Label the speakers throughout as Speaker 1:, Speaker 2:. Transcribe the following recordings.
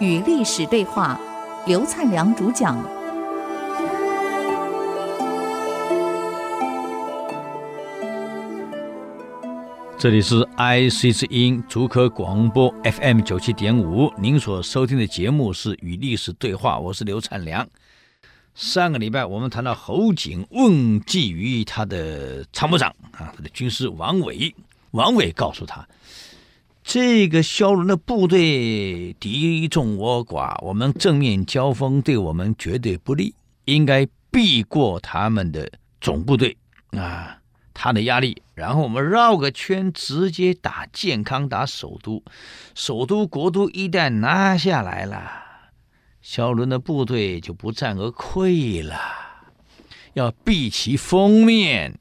Speaker 1: 与历史对话，刘灿良主讲。
Speaker 2: 这里是 IC 之音竹科广播 FM 九七点五，您所收听的节目是《与历史对话》，我是刘灿良。上个礼拜我们谈到侯景问计于他的参谋长啊，他的军师王伟，王伟告诉他，这个萧龙的部队敌众我寡，我们正面交锋对我们绝对不利，应该避过他们的总部队啊。他的压力，然后我们绕个圈，直接打建康，打首都。首都国都一旦拿下来了，萧伦的部队就不战而溃了。要避其锋面，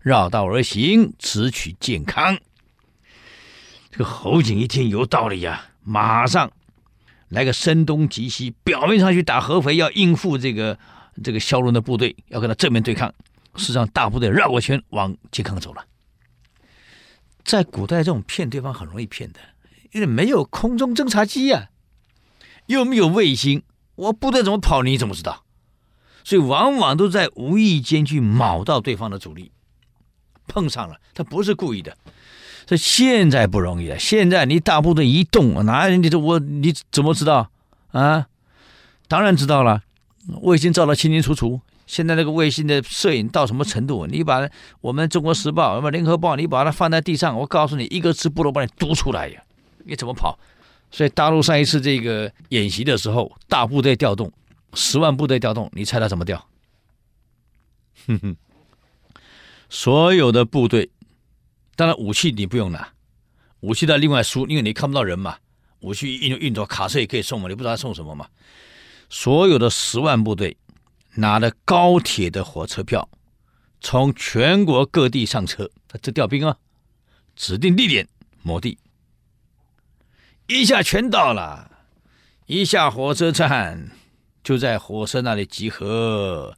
Speaker 2: 绕道而行，直取健康。这个侯景一听有道理呀，马上来个声东击西，表面上去打合肥，要应付这个这个萧伦的部队，要跟他正面对抗。实际上，大部队绕过圈往健康走了。在古代，这种骗对方很容易骗的，因为没有空中侦察机呀、啊，又没有卫星，我部队怎么跑，你怎么知道？所以往往都在无意间去卯到对方的主力，碰上了，他不是故意的。所以现在不容易了，现在你大部队一动，哪你这我你怎么知道啊？当然知道了，卫星照得清清楚楚。现在那个卫星的摄影到什么程度？你把我们《中国时报》、我们《联合报》，你把它放在地上，我告诉你，一个字不漏把你读出来呀！你怎么跑？所以大陆上一次这个演习的时候，大部队调动，十万部队调动，你猜他怎么调？哼哼，所有的部队，当然武器你不用拿，武器的另外输，因为你看不到人嘛。武器运运走，卡车也可以送嘛，你不知道送什么嘛。所有的十万部队。拿了高铁的火车票，从全国各地上车，他这调兵啊，指定地点某地，一下全到了，一下火车站就在火车那里集合，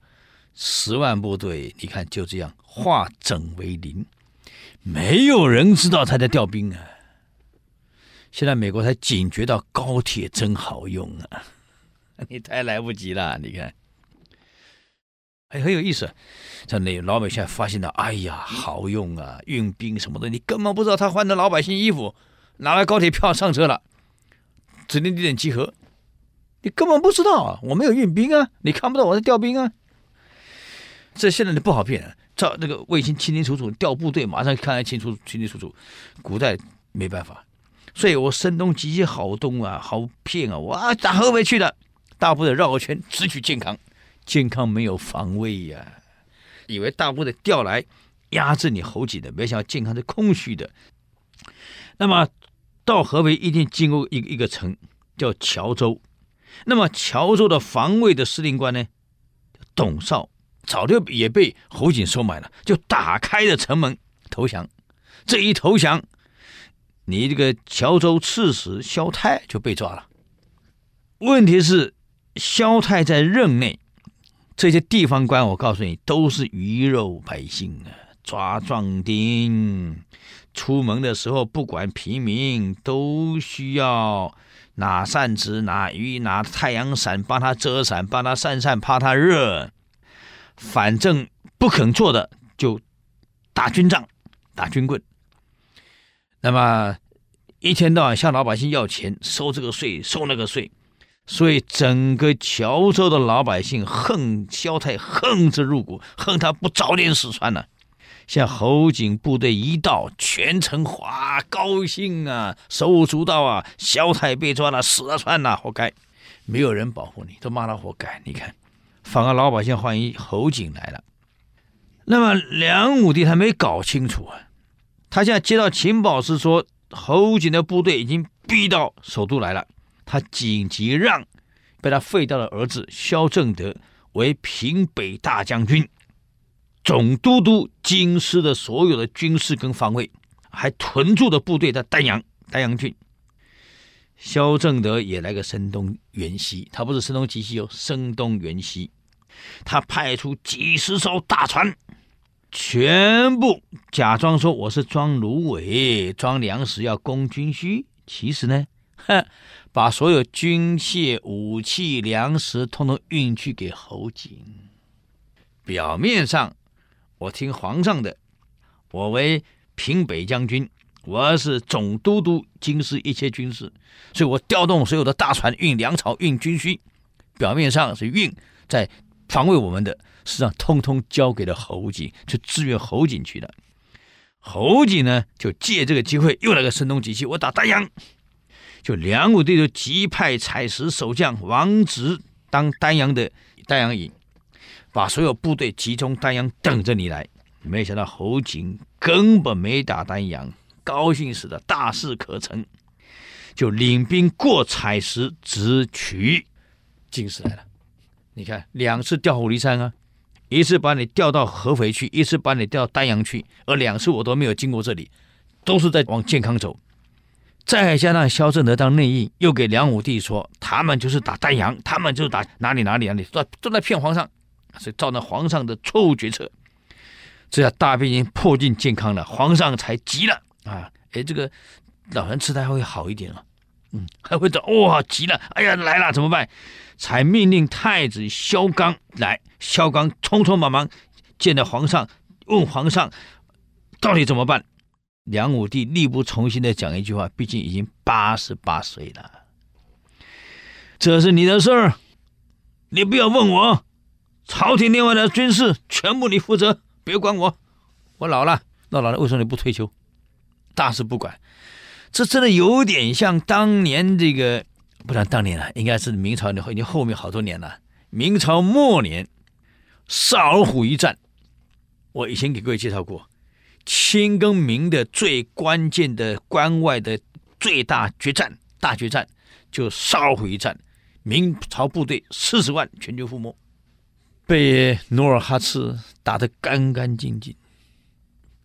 Speaker 2: 十万部队，你看就这样化整为零，没有人知道他在调兵啊。现在美国才警觉到高铁真好用啊，你太来不及了，你看。还很有意思，在那老百姓发现了，哎呀，好用啊！运兵什么的，你根本不知道他换的老百姓衣服，拿了高铁票上车了，指定地点集合，你根本不知道啊！我没有运兵啊，你看不到我在调兵啊。这现在你不好骗，照那个卫星清清楚楚调部队，马上看得清楚清清楚楚。古代没办法，所以我声东击西好动啊，好骗啊！我打合肥去的，大部队绕个圈，直取健康。健康没有防卫呀、以为大部队调来压制你侯景的，没想到健康是空虚的。那么到合肥一定经过一个一个城叫乔州，那么乔州的防卫的司令官呢，董绍早就也被侯景收买了，就打开了城门投降。这一投降，你这个乔州刺史萧泰就被抓了。问题是萧泰在任内。这些地方官，我告诉你，都是鱼肉百姓啊，抓壮丁。出门的时候，不管平民，都需要拿扇子、拿雨、拿太阳伞帮他遮伞，帮他扇扇，怕他热。反正不肯做的，就打军仗、打军棍。那么一天到晚向老百姓要钱，收这个税，收那个税。所以，整个乔州的老百姓恨萧太，恨之入骨，恨他不早点死算了。像侯景部队一到，全城哗高兴啊，手舞足蹈啊，萧泰被抓了，死了算了，活该。没有人保护你，都骂他活该。你看，反而老百姓欢迎侯景来了。那么梁武帝他没搞清楚啊，他现在接到情报是说，侯景的部队已经逼到首都来了。他紧急让被他废掉的儿子萧正德为平北大将军，总都督京师的所有的军事跟防卫，还屯驻的部队在丹阳丹阳郡。萧正德也来个声东援西，他不是声东击西哦，声东援西。他派出几十艘大船，全部假装说我是装芦苇、装粮食要供军需，其实呢，哼，把所有军械、武器、粮食通通运去给侯景。表面上我听皇上的，我为平北将军，我是总都督京师一切军事，所以我调动所有的大船运粮草、运军需。表面上是运在防卫我们的。实际上，通通交给了侯景，去支援侯景去了。侯景呢，就借这个机会又来个声东击西，我打丹阳。就梁武帝就急派采石守将王直当丹阳的丹阳尹，把所有部队集中丹阳等着你来。没想到侯景根本没打丹阳，高兴死的大事可成，就领兵过采石，直取京师来了。你看，两次调虎离山啊！一次把你调到合肥去，一次把你调丹阳去，而两次我都没有经过这里，都是在往健康走。再加上萧正德当内应，又给梁武帝说他们就是打丹阳，他们就是打哪里哪里哪里，都都在骗皇上，所以造成皇上的错误决策。这下大兵已经迫近健康了，皇上才急了啊！哎，这个老人痴呆会好一点啊，嗯，还会走哇急了，哎呀来了怎么办？才命令太子萧纲来。萧纲匆匆忙忙见到皇上，问皇上到底怎么办？梁武帝力不从心的讲一句话：“毕竟已经八十八岁了，这是你的事儿，你不要问我。朝廷内外的军事全部你负责，别管我。我老了，那老了为什么你不退休？大事不管。这真的有点像当年这个，不知道当年了，应该是明朝的，已经后面好多年了，明朝末年。”少儿黌一战，我以前给各位介绍过，清跟明的最关键的关外的最大决战，大决战就少儿黌一战，明朝部队四十万全军覆没，被努尔哈赤打得干干净净，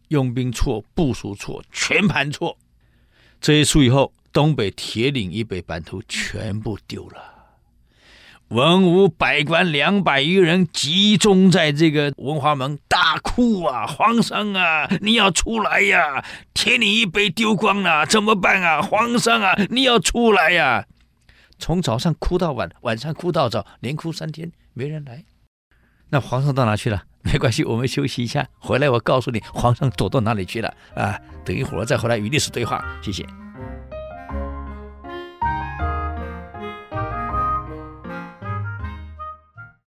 Speaker 2: 用兵错，部署错，全盘错，这一出以后，东北铁岭以北版图全部丢了。文武百官两百余人集中在这个文华门，大哭啊！皇上啊，你要出来呀！铁岭以北丢光了，怎么办啊？皇上啊，你要出来呀！从早上哭到晚，晚上哭到早，连哭三天，没人来。那皇上到哪去了？没关系，我们休息一下，回来我告诉你，皇上躲到哪里去了啊？等一会儿再回来与历史对话，谢谢。